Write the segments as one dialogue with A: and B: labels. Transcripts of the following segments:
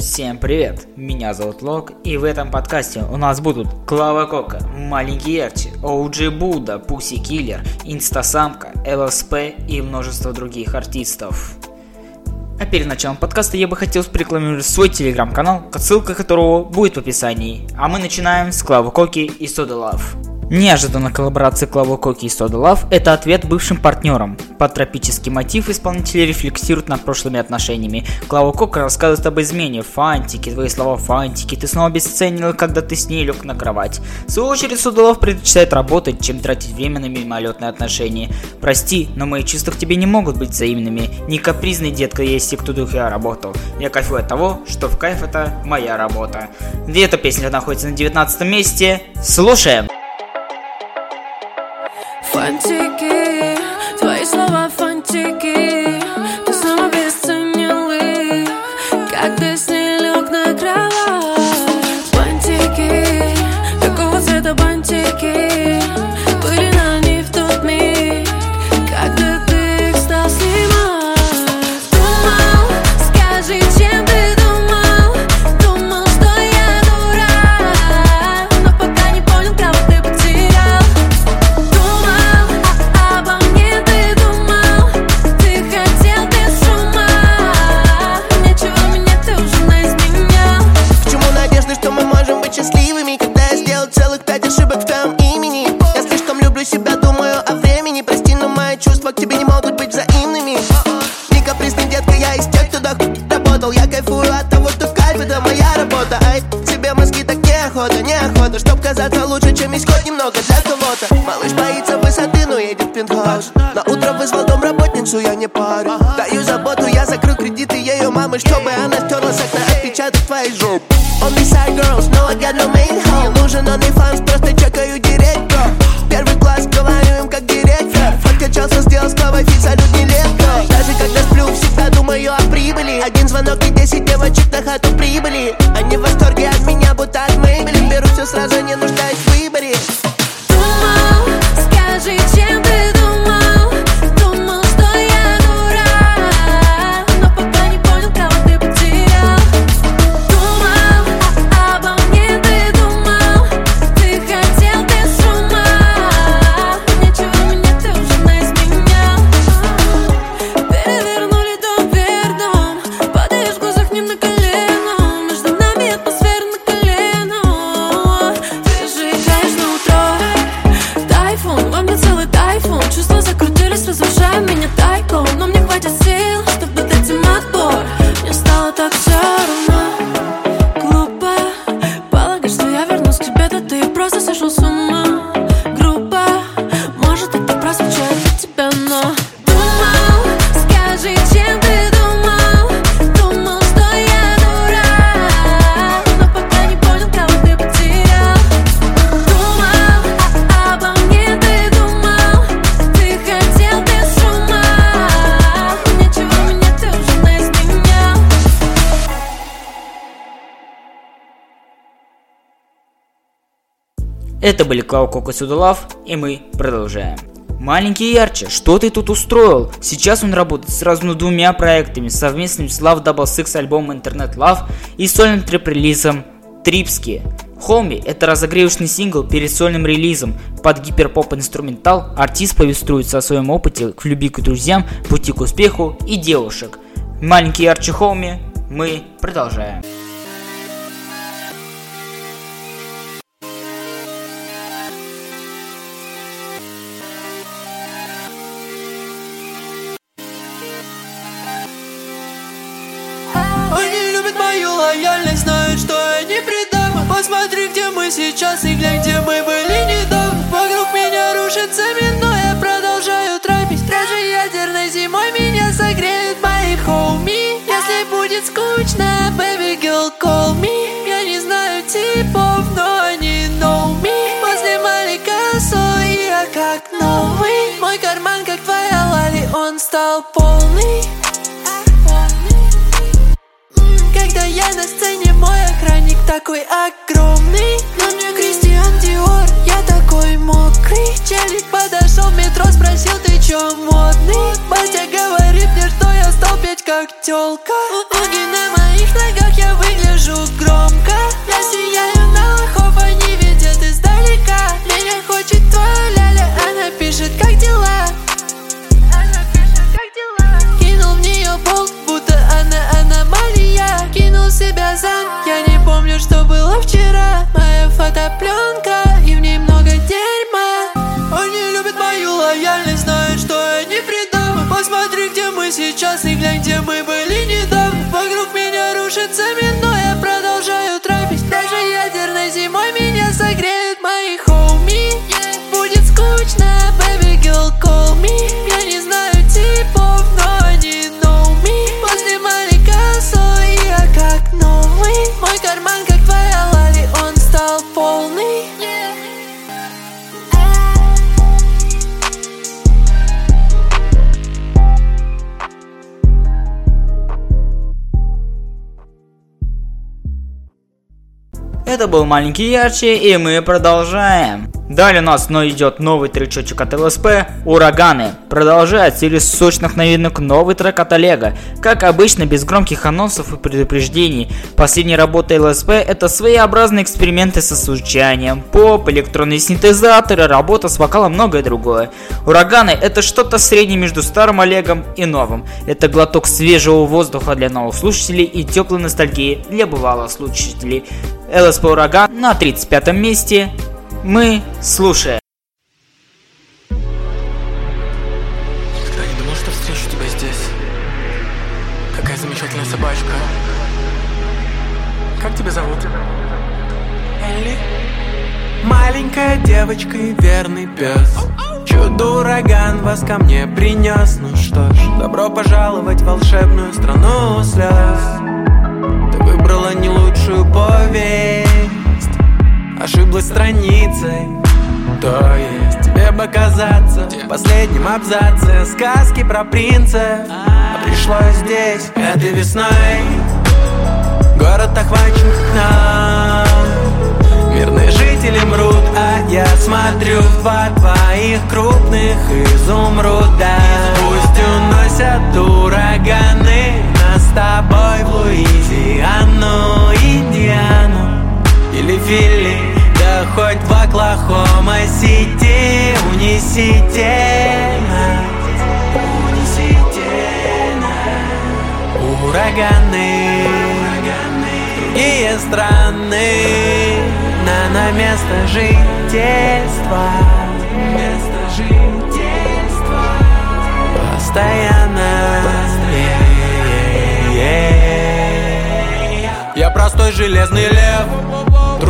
A: Всем привет, меня зовут Лок, и в этом подкасте у нас будут Клава Кока, Маленький Ярче, OG Buda, Pussykiller, Инстасамка, ЛСП и множество других артистов. А перед началом подкаста я бы хотел порекламировать свой телеграм-канал, ссылка которого будет в описании. А мы начинаем с Клавы Коки и Soda Luv. Неожиданно коллаборация Клава Коки и Soda Luv – это ответ бывшим партнерам. Под тропический мотив исполнители рефлексируют над прошлыми отношениями. Клава Кока рассказывает об измене. Фантики, твои слова фантики, ты снова обесценил, когда ты с ней лег на кровать. В свою очередь Soda Love предпочитает работать, чем тратить время на мимолетные отношения. Прости, но мои чувства к тебе не могут быть взаимными. Не капризный детка, если кто дух я работал. Я кайфую от того, что в кайф это моя работа. Эта песня находится на 19 месте? Слушаем!
B: Фантики, твои
C: ее мамы Чтобы она стерла с окна отпечаток твоей жопы Only
B: Это
A: были Клау Коко Судулав, и мы продолжаем. Маленький ярче, что ты тут устроил? Сейчас он работает сразу над двумя проектами, совместным с Love Double Six альбомом Internet Love и сольным трип-релизом Трипски. Холми – это разогревочный сингл перед сольным релизом. Под гиперпоп инструментал артист повествует о своем опыте к любви к друзьям, пути к успеху и девушек. Маленький ярче Холми, мы продолжаем.
D: Где мы сейчас и глянь, где мы были такой огромный На мне Кристиан Диор, я такой мокрый Челик подошел в метро, спросил, ты чё модный? Батя говорит мне, что я стал петь как тёлка Ноги
A: был маленький ярче, и мы продолжаем. Далее у нас но идет новый тречочек от ЛСП «Ураганы». Продолжает серию сочных новинок новый трек от Олега. Как обычно, без громких анонсов и предупреждений. Последняя работа ЛСП это своеобразные эксперименты со звучанием, поп, электронные синтезаторы, работа с вокалом, многое другое. «Ураганы» это что-то среднее между старым Олегом и новым. Это глоток свежего воздуха для новых слушателей и теплой ностальгии для бывалых слушателей. ЛСП «Ураган» на 35 месте. Мы слушаем.
E: Никогда не думал, что встречу тебя здесь. Какая замечательная собачка. Как тебя зовут? Элли? Маленькая девочка и верный пес. Чудо-ураган вас ко мне принес. Ну что ж, добро пожаловать в волшебную страну слез. Ошиблась страницей. То есть тебе бы казаться в последнем абзаце Сказки про принцев. А пришлось здесь этой весной. Город охвачен нам Мирные жители мрут, а я смотрю в два твоих крупных изумруда Пусть уносят ураганы Нас с тобой в Луизиану, Индиану или Фили Да хоть в Оклахома-Сити Унесите нас Унесите нас. Ураганы Другие страны На, на место жительства. Место жительства. Постоянно. Я простой железный лев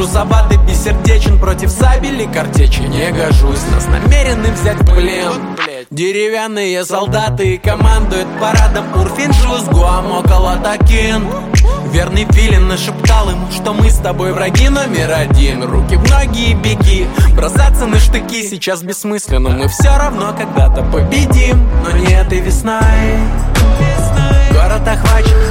E: Трусоватый, бессердечен против сабели картечи. Не гожусь, нас намерены взять в плен. Деревянные солдаты командуют парадом Урфиншус, Гуамокола Такин Верный филин нашептал ему, что мы с тобой враги номер один. Руки в ноги и беги, бросаться на штыки сейчас бессмысленно. Мы все равно когда-то победим, но не этой весной. Город охвачен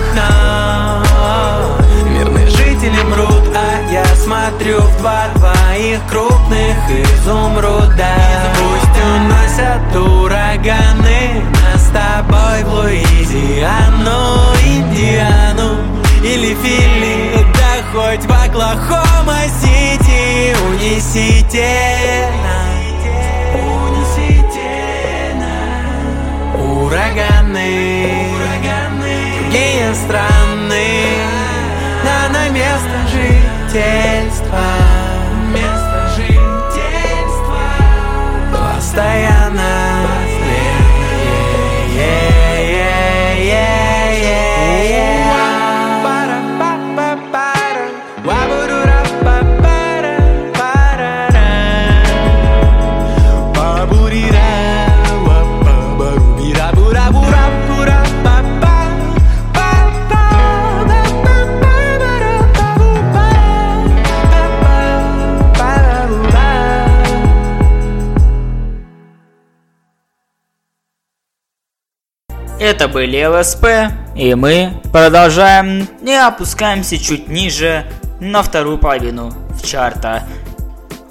E: твоих крупных изумруда Пусть уносят ураганы Нас с тобой в Луизиану, Индиану или Фили Да хоть в Оклахома-Сити Унесите нас Унесите нас. Ураганы Другие страны на место жительства
A: были ЛСП, и мы продолжаем и опускаемся чуть ниже на вторую половину в чарта.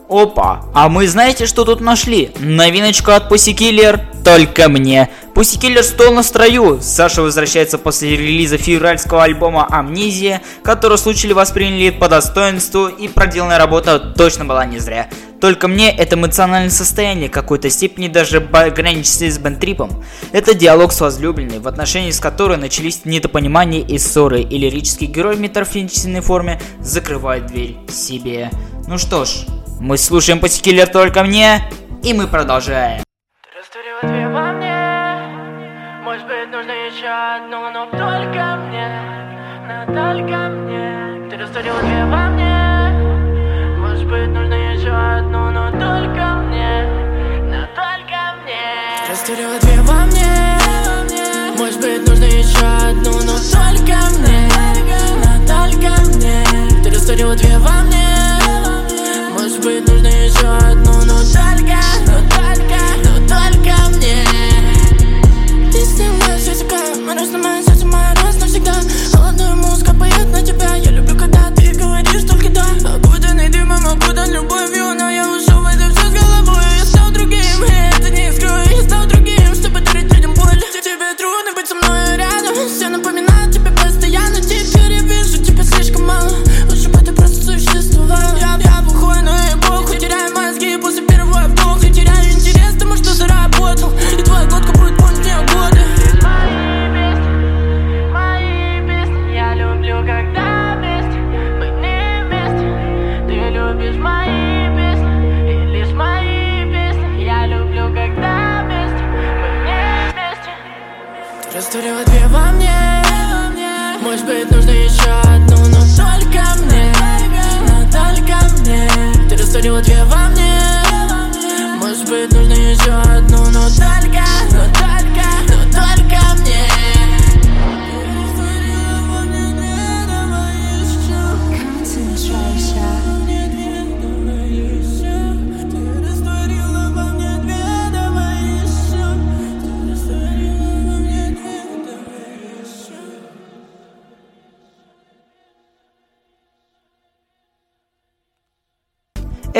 A: Опа, а мы знаете, что тут нашли? Новиночку от Pussy Killer только мне. Pussy Killer стол на строю. Саша возвращается после релиза февральского альбома Амнезия, который случай восприняли по достоинству и проделанная работа точно была не зря. Только мне это эмоциональное состояние какой-то степени даже граничит с бентрипом. Это диалог с возлюбленной, в отношении с которой начались недопонимания и ссоры, и лирический герой в метафизической форме закрывает дверь себе. Ну что ж, мы слушаем Пассикиллер только мне, и мы продолжаем.
D: одну, но только мне, на только мне. Ты растворила две во мне. Может быть, нужно еще одну, но только мне, на только мне. Ты Растворила две во мне. Может быть, нужно еще одну, но только мне, на только мне. Ты растворила две во мне.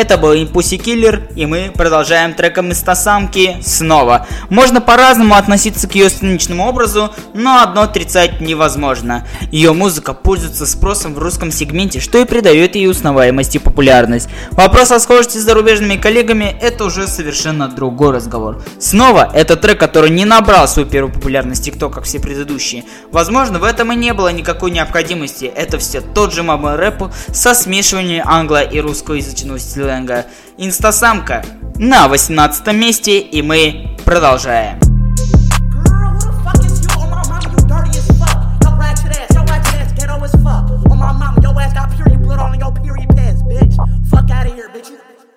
A: Это был Импуси Киллер, и мы продолжаем треком из Истосамки снова. Можно по-разному относиться к ее сценичному образу, но одно отрицать невозможно. Ее музыка пользуется спросом в русском сегменте, что и придает ей узнаваемость и популярность. Вопрос о схожести с зарубежными коллегами – это уже совершенно другой разговор. Снова, это трек, который не набрал свою первую популярность TikTok, как все предыдущие. Возможно, в этом и не было никакой необходимости, это все тот же мама рэп со смешиванием англо- и русскоязычного стиля рейтинга «Инстасамка» на 18 месте, и мы продолжаем.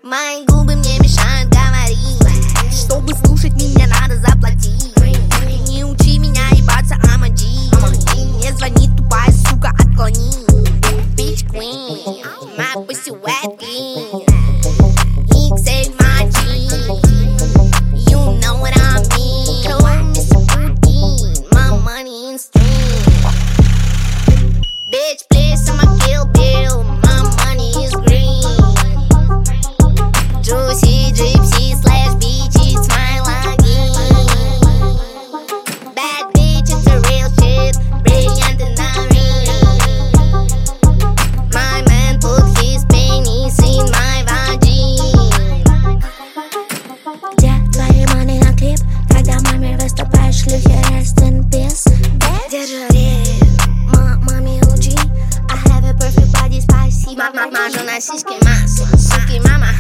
F: Мои губы мне мешают говорить Чтобы слушать меня надо заплатить. Не учи меня ебаться, I'm a G. Мне звонит тупая сука, отклони. Bitch queen, my pussy wet My ma, ma, non esiste más. Suki mama.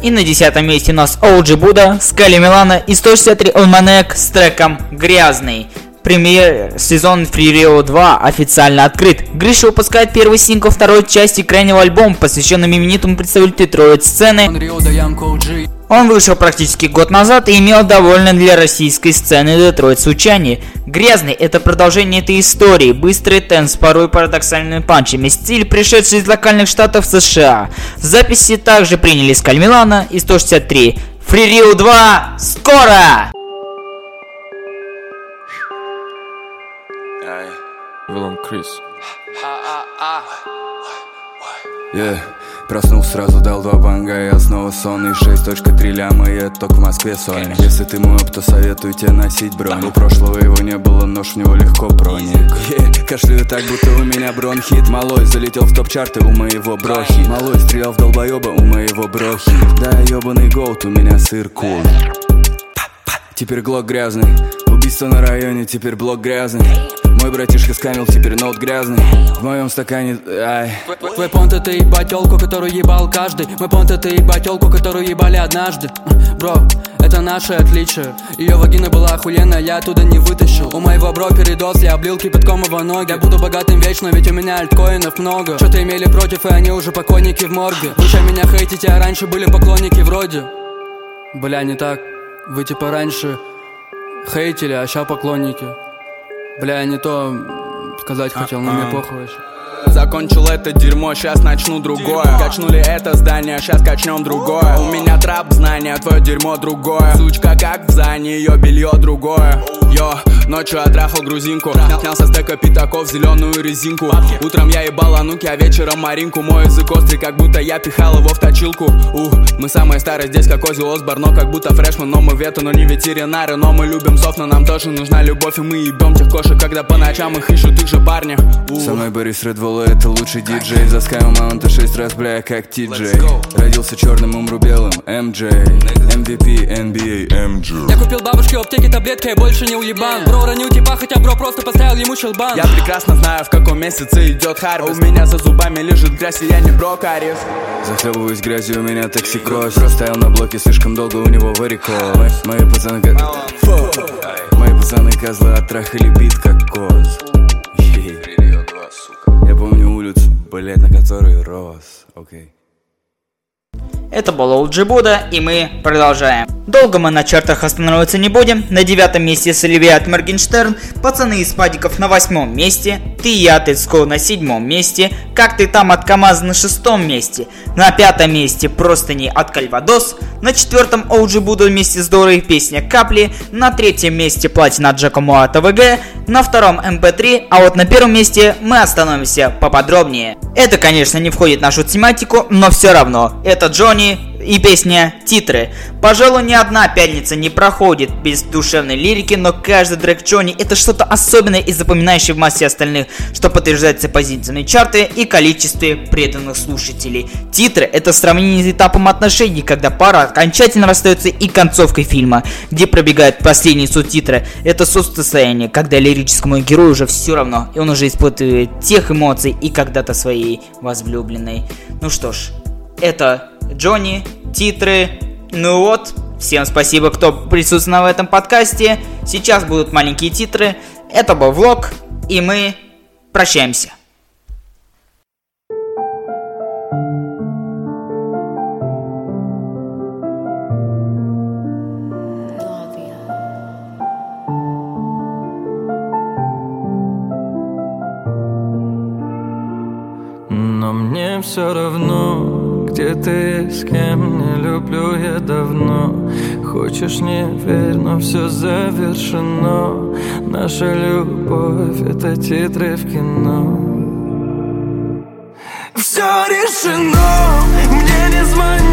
A: И на десятом месте у нас OG Buddha, Скали Милана и 163 Almanac с треком «Грязный». Премьер сезон Free Rio 2 официально открыт. Гриша выпускает первый сингл второй части крайнего альбома, посвященный именитому представителю Троид сцены. Он вышел практически год назад и имел довольно для российской сцены Детройт звучание. Грязный – это продолжение этой истории, быстрый темп с порой парадоксальными панчами, стиль, пришедший из локальных штатов США. Записи также приняли Скаль Милана и 163. Free Rio 2 скоро!
G: Вилом Крис. Yeah. Проснулся, сразу дал два банга Я снова сонный, 6.3 ляма Я только в Москве сон Если ты мой оп, то советую тебе носить бронь. У прошлого его не было, нож в него легко проник yeah. Кашляю так, будто у меня бронхит Малой залетел в топ-чарты у моего брохи. Малой стрелял в долбоеба у моего брохи. Да, ебаный голд, у меня сыр кул Теперь глок грязный. Убийство на районе, теперь блок грязный мой братишка скамил, теперь ноут грязный. В моем стакане, ай.
E: Твой понт это ебать телку, которую ебал каждый. Мой понт это ебать телку, которую ебали однажды. Бро, это наше отличие. Ее вагина была охуенная, я оттуда не вытащил. У моего бро передоз, я облил кипятком его ноги. Я буду богатым вечно, ведь у меня альткоинов много. Что-то имели против, и они уже покойники в морге. Вы что меня хейтите, а раньше были поклонники вроде. Бля, не так, вы типа раньше хейтили, а ща поклонники Бля, я не то сказать хотел, но мне похуй вообще.
G: Закончил это дерьмо, сейчас начну другое. Качнули это здание, сейчас качнем другое. У меня трап знания, твое дерьмо другое. Сучка как в зане, ее белье другое Йо, ночью отрахал грузинку. Снял со стека пятаков зеленую резинку. Утром я ебал ануки, а вечером маринку. Мой язык острый, как будто я пихал его в точилку. У, мы самые старые здесь, как Ози Осборн Но как будто фрешман, но мы вету, но не ветеринары Но мы любим сов, но нам тоже нужна любовь И мы ебем тех кошек, когда по ночам их ищут их же парни У. Со мной Борис Редволла, это лучший диджей. За Sky Маунта 6 раз, бля, как Ти-Джей Родился черным, умру белым, MJ MVP, NBA, MJ
E: Я купил бабушке в аптеке таблетка, я больше не уебан. Бро ранил типа, хотя бро просто поставил ему щелбан
G: Я прекрасно знаю, в каком месяце идет харвест У меня за зубами лежит грязь, и я не брокарев Захлебываюсь грязью, у меня токсикоз. Простоял на блоке слишком долго, у него варикоз. Мои пацаны как... Фу. Мои пацаны козлы оттрахали бит как коз. Я помню улицу, блять, на которой рос. Окей
A: Это был OG Буда, и мы продолжаем. Долго мы на чартах останавливаться не будем. На девятом месте Соливия от Моргенштерн, Пацаны из падиков на восьмом месте, Ты и я Тецко на седьмом месте, Как ты там от КамАЗа на шестом месте, на пятом месте Простыни от Кальвадос, на четвертом OG Buda вместе с Дорой песня Капли, на третьем месте Платина от Джакомо от АВГ, на втором МП3, а вот на первом месте мы остановимся поподробнее. Это, конечно, не входит в нашу тематику, но все равно. Это Джонни и песня «Титры». Пожалуй, ни одна пятница не проходит без душевной лирики, но каждый трек Джонни это что-то особенное и запоминающее в массе остальных, что подтверждается позициями чарты и количестве преданных слушателей. Титры это сравнение с этапом отношений, когда пара окончательно расстается и концовкой фильма, где пробегают последние субтитры. Это состояние, когда лирическому герою уже все равно, и он уже испытывает тех эмоций и когда-то своей возлюбленной. Ну что ж, это Джонни, титры. Ну вот, всем спасибо, кто присутствовал в этом подкасте. Сейчас будут маленькие титры. Это был влог, и мы прощаемся.
H: Хочешь не верь, но все завершено. Наша любовь это титры в кино. Все решено, мне не звони,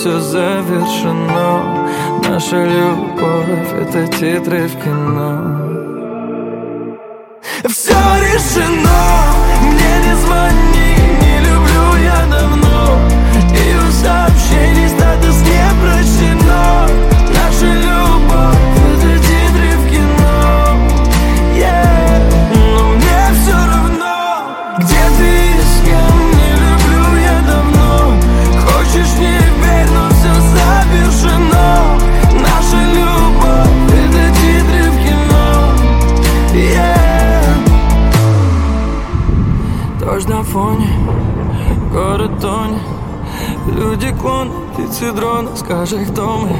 H: все завершено. Наша любовь — это титры в кино. ukáže v tom